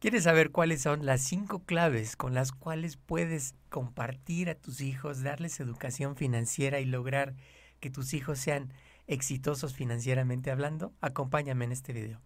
¿Quieres saber cuáles son las cinco claves con las cuales puedes compartir a tus hijos, darles educación financiera y lograr que tus hijos sean exitosos financieramente hablando? Acompáñame en este video.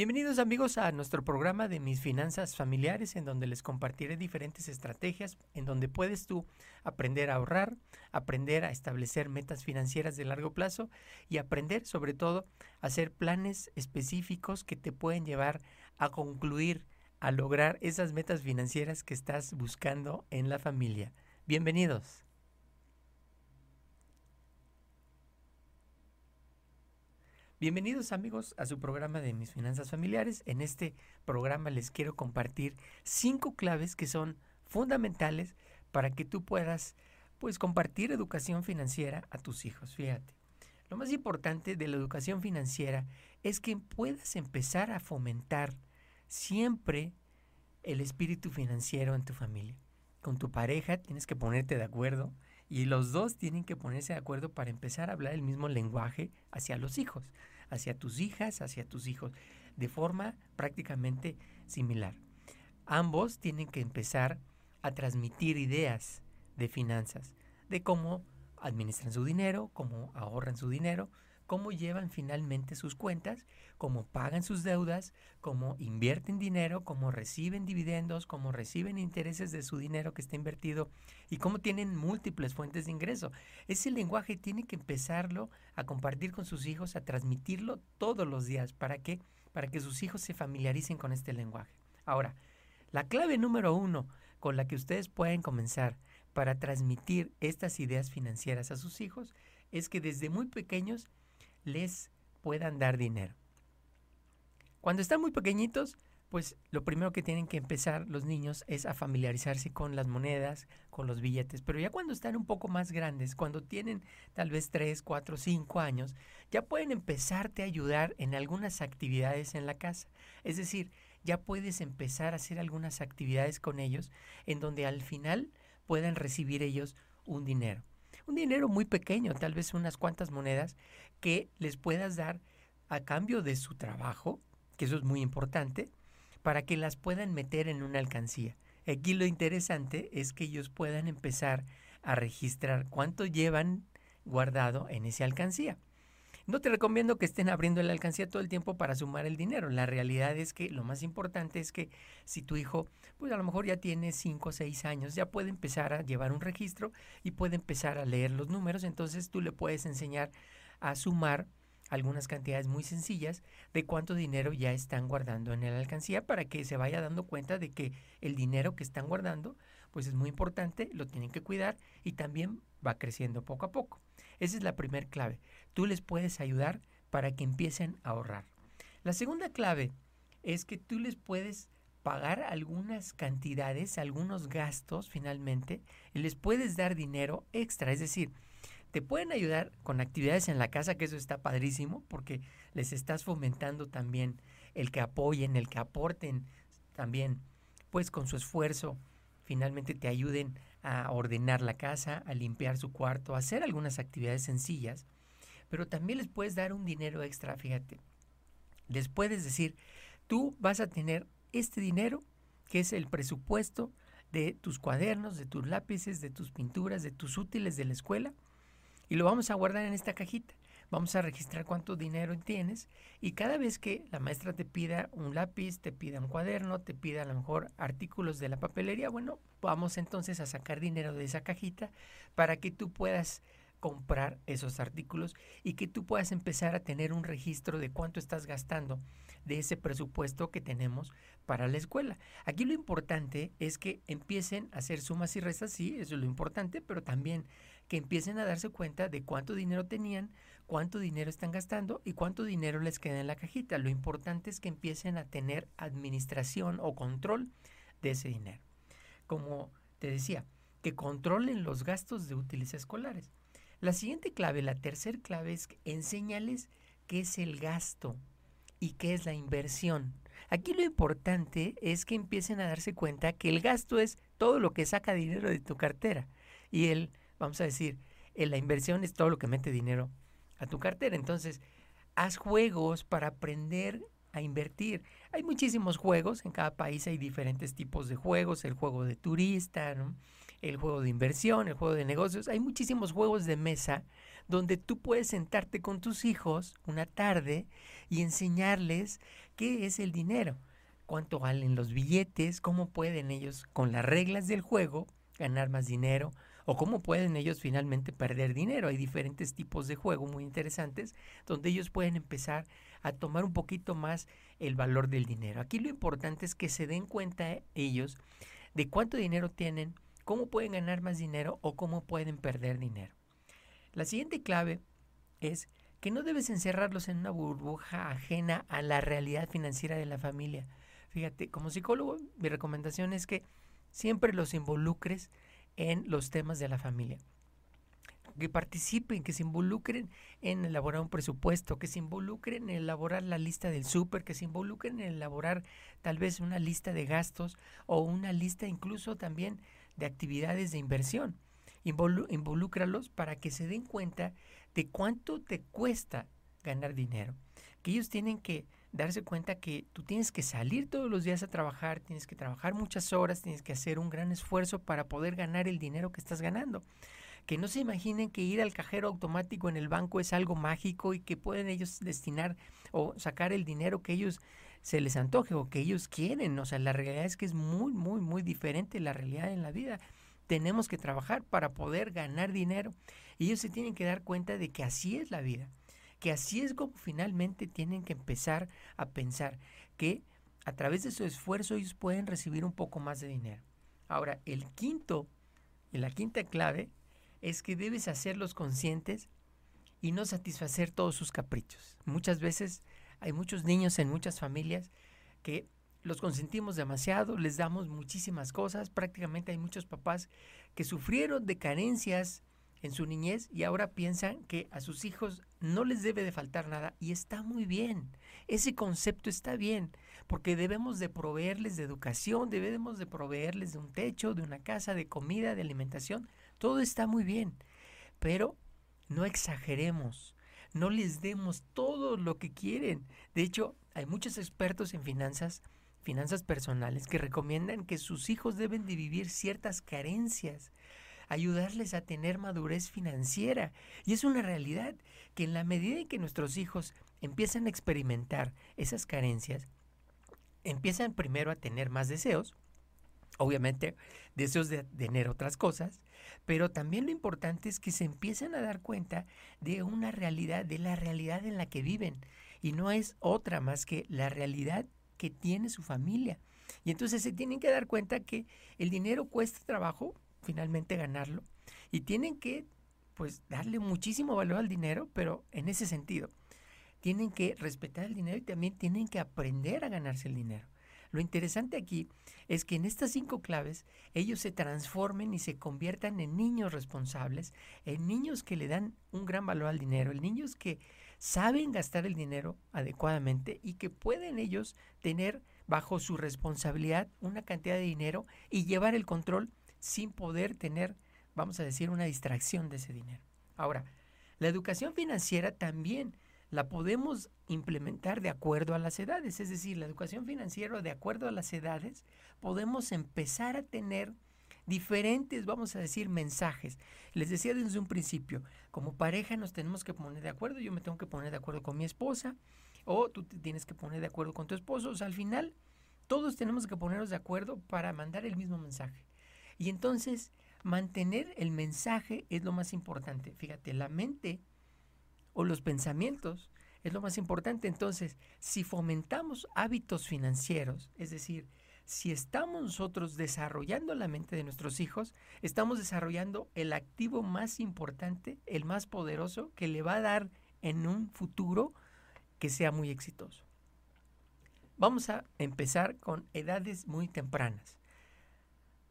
Bienvenidos amigos a nuestro programa de mis finanzas familiares en donde les compartiré diferentes estrategias en donde puedes tú aprender a ahorrar, aprender a establecer metas financieras de largo plazo y aprender sobre todo a hacer planes específicos que te pueden llevar a concluir, a lograr esas metas financieras que estás buscando en la familia. Bienvenidos. Bienvenidos amigos a su programa de mis finanzas familiares. En este programa les quiero compartir cinco claves que son fundamentales para que tú puedas pues compartir educación financiera a tus hijos. Fíjate, lo más importante de la educación financiera es que puedas empezar a fomentar siempre el espíritu financiero en tu familia. Con tu pareja tienes que ponerte de acuerdo y los dos tienen que ponerse de acuerdo para empezar a hablar el mismo lenguaje hacia los hijos, hacia tus hijas, hacia tus hijos, de forma prácticamente similar. Ambos tienen que empezar a transmitir ideas de finanzas, de cómo administran su dinero, cómo ahorran su dinero, cómo llevan finalmente sus cuentas, cómo pagan sus deudas, cómo invierten dinero, cómo reciben dividendos, cómo reciben intereses de su dinero que está invertido y cómo tienen múltiples fuentes de ingreso. Ese lenguaje tiene que empezarlo a compartir con sus hijos, a transmitirlo todos los días. ¿Para qué? Para que sus hijos se familiaricen con este lenguaje. Ahora, la clave número uno con la que ustedes pueden comenzar para transmitir estas ideas financieras a sus hijos es que desde muy pequeños les puedan dar dinero. Cuando están muy pequeñitos, pues lo primero que tienen que empezar los niños es a familiarizarse con las monedas, con los billetes. Pero ya cuando están un poco más grandes, cuando tienen tal vez 3, 4, 5 años, ya pueden empezarte a ayudar en algunas actividades en la casa. Es decir, ya puedes empezar a hacer algunas actividades con ellos en donde al final puedan recibir ellos un dinero un dinero muy pequeño, tal vez unas cuantas monedas, que les puedas dar a cambio de su trabajo, que eso es muy importante, para que las puedan meter en una alcancía. Aquí lo interesante es que ellos puedan empezar a registrar cuánto llevan guardado en esa alcancía. No te recomiendo que estén abriendo la alcancía todo el tiempo para sumar el dinero. La realidad es que lo más importante es que si tu hijo, pues a lo mejor ya tiene 5 o 6 años, ya puede empezar a llevar un registro y puede empezar a leer los números, entonces tú le puedes enseñar a sumar algunas cantidades muy sencillas de cuánto dinero ya están guardando en la alcancía para que se vaya dando cuenta de que el dinero que están guardando pues es muy importante, lo tienen que cuidar y también va creciendo poco a poco. Esa es la primera clave. Tú les puedes ayudar para que empiecen a ahorrar. La segunda clave es que tú les puedes pagar algunas cantidades, algunos gastos finalmente, y les puedes dar dinero extra. Es decir, te pueden ayudar con actividades en la casa, que eso está padrísimo, porque les estás fomentando también el que apoyen, el que aporten también, pues con su esfuerzo, finalmente te ayuden a ordenar la casa, a limpiar su cuarto, a hacer algunas actividades sencillas, pero también les puedes dar un dinero extra, fíjate. Les puedes decir, tú vas a tener este dinero, que es el presupuesto de tus cuadernos, de tus lápices, de tus pinturas, de tus útiles de la escuela, y lo vamos a guardar en esta cajita. Vamos a registrar cuánto dinero tienes y cada vez que la maestra te pida un lápiz, te pida un cuaderno, te pida a lo mejor artículos de la papelería, bueno, vamos entonces a sacar dinero de esa cajita para que tú puedas comprar esos artículos y que tú puedas empezar a tener un registro de cuánto estás gastando de ese presupuesto que tenemos para la escuela. Aquí lo importante es que empiecen a hacer sumas y restas, sí, eso es lo importante, pero también que empiecen a darse cuenta de cuánto dinero tenían, cuánto dinero están gastando y cuánto dinero les queda en la cajita. Lo importante es que empiecen a tener administración o control de ese dinero. Como te decía, que controlen los gastos de útiles escolares. La siguiente clave, la tercera clave es enseñarles qué es el gasto y qué es la inversión. Aquí lo importante es que empiecen a darse cuenta que el gasto es todo lo que saca dinero de tu cartera y el, vamos a decir, la inversión es todo lo que mete dinero a tu cartera. Entonces, haz juegos para aprender a invertir. Hay muchísimos juegos, en cada país hay diferentes tipos de juegos, el juego de turista, el juego de inversión, el juego de negocios, hay muchísimos juegos de mesa donde tú puedes sentarte con tus hijos una tarde y enseñarles qué es el dinero, cuánto valen los billetes, cómo pueden ellos con las reglas del juego ganar más dinero o cómo pueden ellos finalmente perder dinero. Hay diferentes tipos de juego muy interesantes donde ellos pueden empezar a tomar un poquito más el valor del dinero. Aquí lo importante es que se den cuenta ellos de cuánto dinero tienen, cómo pueden ganar más dinero o cómo pueden perder dinero. La siguiente clave es que no debes encerrarlos en una burbuja ajena a la realidad financiera de la familia. Fíjate, como psicólogo, mi recomendación es que siempre los involucres en los temas de la familia. Que participen, que se involucren en elaborar un presupuesto, que se involucren en elaborar la lista del súper, que se involucren en elaborar tal vez una lista de gastos o una lista incluso también de actividades de inversión. involúcralos para que se den cuenta de cuánto te cuesta ganar dinero. Que ellos tienen que darse cuenta que tú tienes que salir todos los días a trabajar, tienes que trabajar muchas horas, tienes que hacer un gran esfuerzo para poder ganar el dinero que estás ganando. Que no se imaginen que ir al cajero automático en el banco es algo mágico y que pueden ellos destinar o sacar el dinero que ellos se les antoje o que ellos quieren. O sea, la realidad es que es muy, muy, muy diferente la realidad en la vida. Tenemos que trabajar para poder ganar dinero. Y ellos se tienen que dar cuenta de que así es la vida que así es como finalmente tienen que empezar a pensar que a través de su esfuerzo ellos pueden recibir un poco más de dinero. Ahora, el quinto y la quinta clave es que debes hacerlos conscientes y no satisfacer todos sus caprichos. Muchas veces hay muchos niños en muchas familias que los consentimos demasiado, les damos muchísimas cosas, prácticamente hay muchos papás que sufrieron de carencias en su niñez y ahora piensan que a sus hijos no les debe de faltar nada y está muy bien. Ese concepto está bien, porque debemos de proveerles de educación, debemos de proveerles de un techo, de una casa, de comida, de alimentación. Todo está muy bien, pero no exageremos, no les demos todo lo que quieren. De hecho, hay muchos expertos en finanzas, finanzas personales, que recomiendan que sus hijos deben de vivir ciertas carencias ayudarles a tener madurez financiera. Y es una realidad que en la medida en que nuestros hijos empiezan a experimentar esas carencias, empiezan primero a tener más deseos, obviamente deseos de tener otras cosas, pero también lo importante es que se empiezan a dar cuenta de una realidad, de la realidad en la que viven, y no es otra más que la realidad que tiene su familia. Y entonces se tienen que dar cuenta que el dinero cuesta trabajo, finalmente ganarlo y tienen que pues darle muchísimo valor al dinero, pero en ese sentido. Tienen que respetar el dinero y también tienen que aprender a ganarse el dinero. Lo interesante aquí es que en estas cinco claves ellos se transformen y se conviertan en niños responsables, en niños que le dan un gran valor al dinero, en niños que saben gastar el dinero adecuadamente y que pueden ellos tener bajo su responsabilidad una cantidad de dinero y llevar el control sin poder tener, vamos a decir, una distracción de ese dinero. Ahora, la educación financiera también la podemos implementar de acuerdo a las edades, es decir, la educación financiera de acuerdo a las edades, podemos empezar a tener diferentes, vamos a decir, mensajes. Les decía desde un principio, como pareja nos tenemos que poner de acuerdo, yo me tengo que poner de acuerdo con mi esposa, o tú te tienes que poner de acuerdo con tu esposo, o sea, al final todos tenemos que ponernos de acuerdo para mandar el mismo mensaje. Y entonces, mantener el mensaje es lo más importante. Fíjate, la mente o los pensamientos es lo más importante. Entonces, si fomentamos hábitos financieros, es decir, si estamos nosotros desarrollando la mente de nuestros hijos, estamos desarrollando el activo más importante, el más poderoso, que le va a dar en un futuro que sea muy exitoso. Vamos a empezar con edades muy tempranas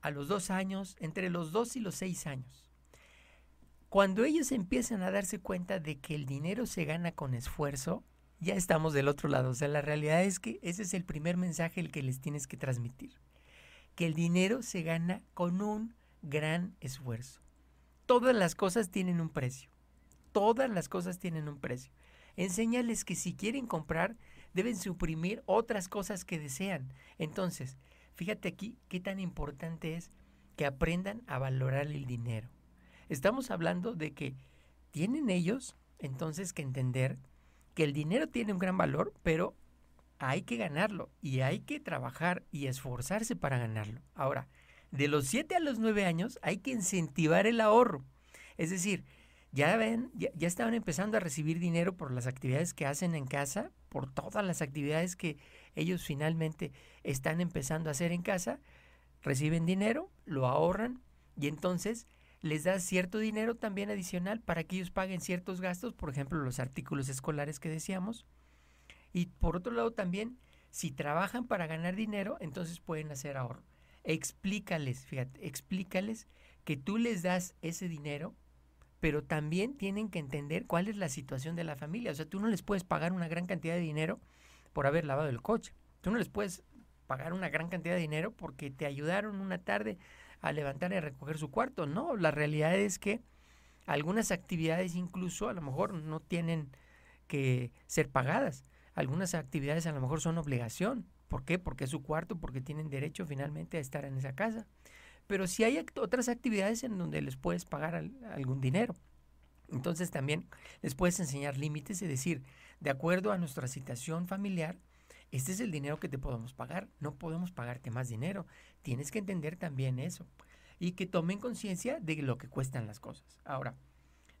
a los dos años, entre los dos y los seis años. Cuando ellos empiezan a darse cuenta de que el dinero se gana con esfuerzo ya estamos del otro lado. O sea, la realidad es que ese es el primer mensaje el que les tienes que transmitir. Que el dinero se gana con un gran esfuerzo. Todas las cosas tienen un precio. Todas las cosas tienen un precio. Enséñales que si quieren comprar, deben suprimir otras cosas que desean. Entonces, fíjate aquí qué tan importante es que aprendan a valorar el dinero. Estamos hablando de que tienen ellos entonces que entender que el dinero tiene un gran valor, pero hay que ganarlo y hay que trabajar y esforzarse para ganarlo. Ahora, de los 7 a los 9 años hay que incentivar el ahorro. Es decir, ya ven, ya, estaban empezando a recibir dinero por las actividades que hacen en casa, por todas las actividades que ellos finalmente están empezando a hacer en casa, reciben dinero, lo ahorran y entonces les da cierto dinero también adicional para que ellos paguen ciertos gastos, por ejemplo, los artículos escolares que decíamos. Y por otro lado también, si trabajan para ganar dinero, entonces pueden hacer ahorro. Explícales, fíjate, explícales que tú les das ese dinero, pero también tienen que entender cuál es la situación de la familia. O sea, tú no les puedes pagar una gran cantidad de dinero por haber lavado el coche. Tú no les puedes pagar una gran cantidad de dinero porque te ayudaron una tarde a levantar y recoger su cuarto. No, la realidad es que algunas actividades incluso a lo mejor no tienen que ser pagadas. Algunas actividades a lo mejor son obligación. ¿Por qué? Porque es su cuarto, porque tienen derecho finalmente a estar en esa casa. Pero si hay otras actividades en donde les puedes pagar algún dinero. Entonces también les puedes enseñar límites, es decir, de acuerdo a nuestra situación familiar, este es el dinero que te podemos pagar, no podemos pagarte más dinero. Tienes que entender también eso y que tomen conciencia de lo que cuestan las cosas. Ahora,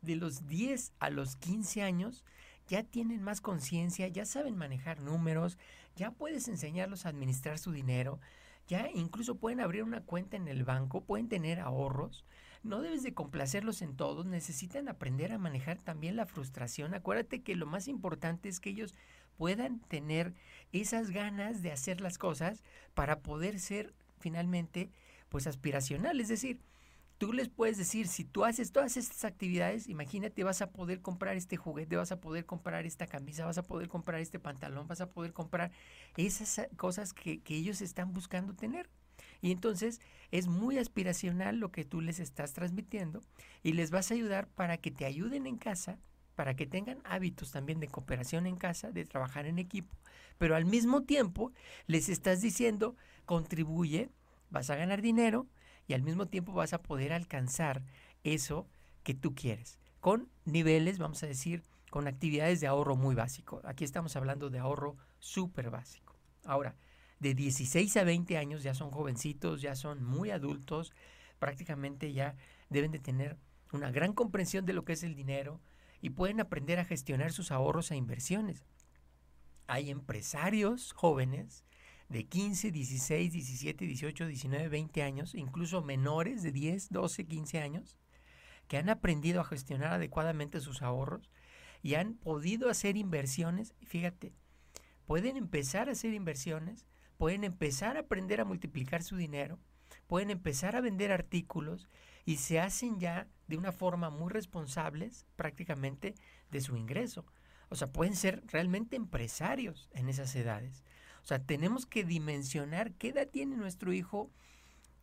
de los 10 a los 15 años, ya tienen más conciencia, ya saben manejar números, ya puedes enseñarlos a administrar su dinero, ya incluso pueden abrir una cuenta en el banco, pueden tener ahorros. No debes de complacerlos en todos, necesitan aprender a manejar también la frustración. Acuérdate que lo más importante es que ellos puedan tener esas ganas de hacer las cosas para poder ser finalmente pues aspiracional. Es decir, tú les puedes decir, si tú haces todas estas actividades, imagínate, vas a poder comprar este juguete, vas a poder comprar esta camisa, vas a poder comprar este pantalón, vas a poder comprar esas cosas que, que ellos están buscando tener. Y entonces es muy aspiracional lo que tú les estás transmitiendo y les vas a ayudar para que te ayuden en casa para que tengan hábitos también de cooperación en casa, de trabajar en equipo, pero al mismo tiempo les estás diciendo, contribuye, vas a ganar dinero y al mismo tiempo vas a poder alcanzar eso que tú quieres, con niveles, vamos a decir, con actividades de ahorro muy básico. Aquí estamos hablando de ahorro súper básico. Ahora, de 16 a 20 años ya son jovencitos, ya son muy adultos, prácticamente ya deben de tener una gran comprensión de lo que es el dinero, y pueden aprender a gestionar sus ahorros e inversiones. Hay empresarios jóvenes de 15, 16, 17, 18, 19, 20 años, incluso menores de 10, 12, 15 años, que han aprendido a gestionar adecuadamente sus ahorros y han podido hacer inversiones. Fíjate, pueden empezar a hacer inversiones, pueden empezar a aprender a multiplicar su dinero, pueden empezar a vender artículos y se hacen ya de una forma muy responsables prácticamente de su ingreso. O sea, pueden ser realmente empresarios en esas edades. O sea, tenemos que dimensionar qué edad tiene nuestro hijo,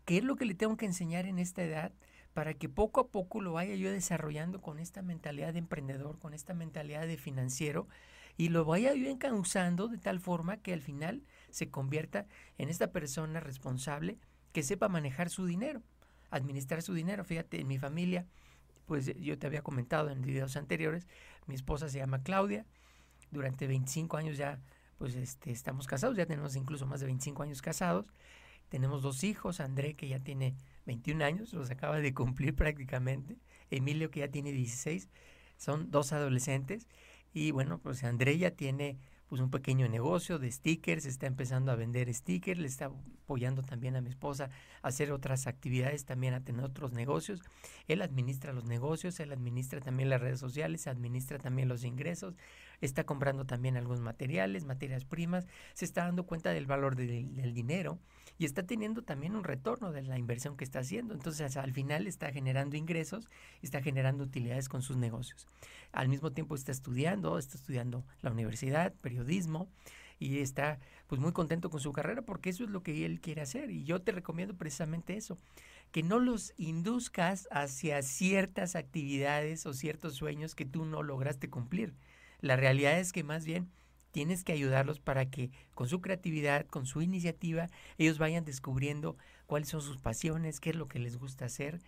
qué es lo que le tengo que enseñar en esta edad para que poco a poco lo vaya yo desarrollando con esta mentalidad de emprendedor, con esta mentalidad de financiero y lo vaya yo encauzando de tal forma que al final se convierta en esta persona responsable que sepa manejar su dinero administrar su dinero. Fíjate, en mi familia, pues yo te había comentado en videos anteriores, mi esposa se llama Claudia, durante 25 años ya pues este, estamos casados, ya tenemos incluso más de 25 años casados, tenemos dos hijos, André que ya tiene 21 años, los acaba de cumplir prácticamente, Emilio que ya tiene 16, son dos adolescentes. Y bueno, pues André ya tiene pues un pequeño negocio de stickers, está empezando a vender stickers, le está apoyando también a mi esposa a hacer otras actividades, también a tener otros negocios. Él administra los negocios, él administra también las redes sociales, administra también los ingresos, está comprando también algunos materiales, materias primas, se está dando cuenta del valor del dinero y está teniendo también un retorno de la inversión que está haciendo. Entonces, al final está generando ingresos, está generando utilidades con sus negocios. Al mismo tiempo está estudiando, está estudiando la universidad, periodismo y está pues muy contento con su carrera porque eso es lo que él quiere hacer y yo te recomiendo precisamente eso, que no los induzcas hacia ciertas actividades o ciertos sueños que tú no lograste cumplir. La realidad es que más bien tienes que ayudarlos para que con su creatividad, con su iniciativa, ellos vayan descubriendo cuáles son sus pasiones, qué es lo que les gusta hacer,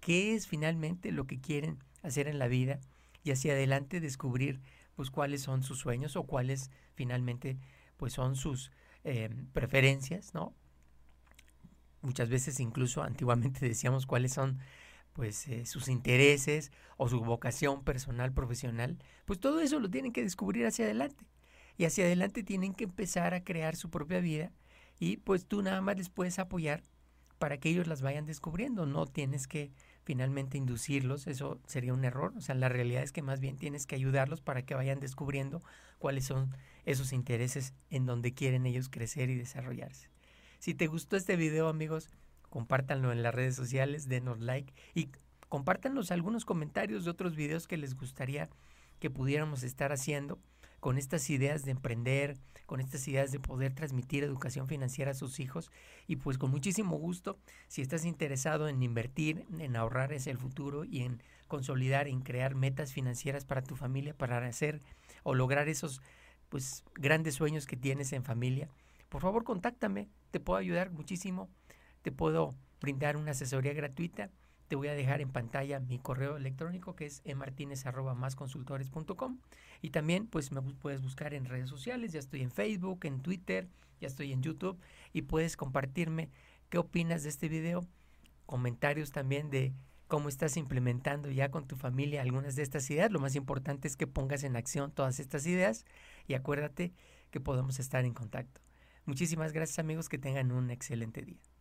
qué es finalmente lo que quieren hacer en la vida y hacia adelante descubrir pues cuáles son sus sueños o cuáles finalmente pues son sus eh, preferencias, ¿no? Muchas veces incluso antiguamente decíamos cuáles son pues eh, sus intereses o su vocación personal, profesional, pues todo eso lo tienen que descubrir hacia adelante y hacia adelante tienen que empezar a crear su propia vida y pues tú nada más les puedes apoyar para que ellos las vayan descubriendo, no tienes que finalmente inducirlos, eso sería un error, o sea, la realidad es que más bien tienes que ayudarlos para que vayan descubriendo cuáles son esos intereses en donde quieren ellos crecer y desarrollarse. Si te gustó este video, amigos, compártanlo en las redes sociales, denos like y compártanos algunos comentarios de otros videos que les gustaría que pudiéramos estar haciendo con estas ideas de emprender, con estas ideas de poder transmitir educación financiera a sus hijos. Y pues con muchísimo gusto, si estás interesado en invertir, en ahorrar hacia el futuro y en consolidar, en crear metas financieras para tu familia, para hacer o lograr esos pues grandes sueños que tienes en familia, por favor contáctame, te puedo ayudar muchísimo, te puedo brindar una asesoría gratuita te voy a dejar en pantalla mi correo electrónico que es emartinez.com y también pues me puedes buscar en redes sociales, ya estoy en Facebook, en Twitter, ya estoy en YouTube y puedes compartirme qué opinas de este video, comentarios también de cómo estás implementando ya con tu familia algunas de estas ideas. Lo más importante es que pongas en acción todas estas ideas y acuérdate que podemos estar en contacto. Muchísimas gracias amigos, que tengan un excelente día.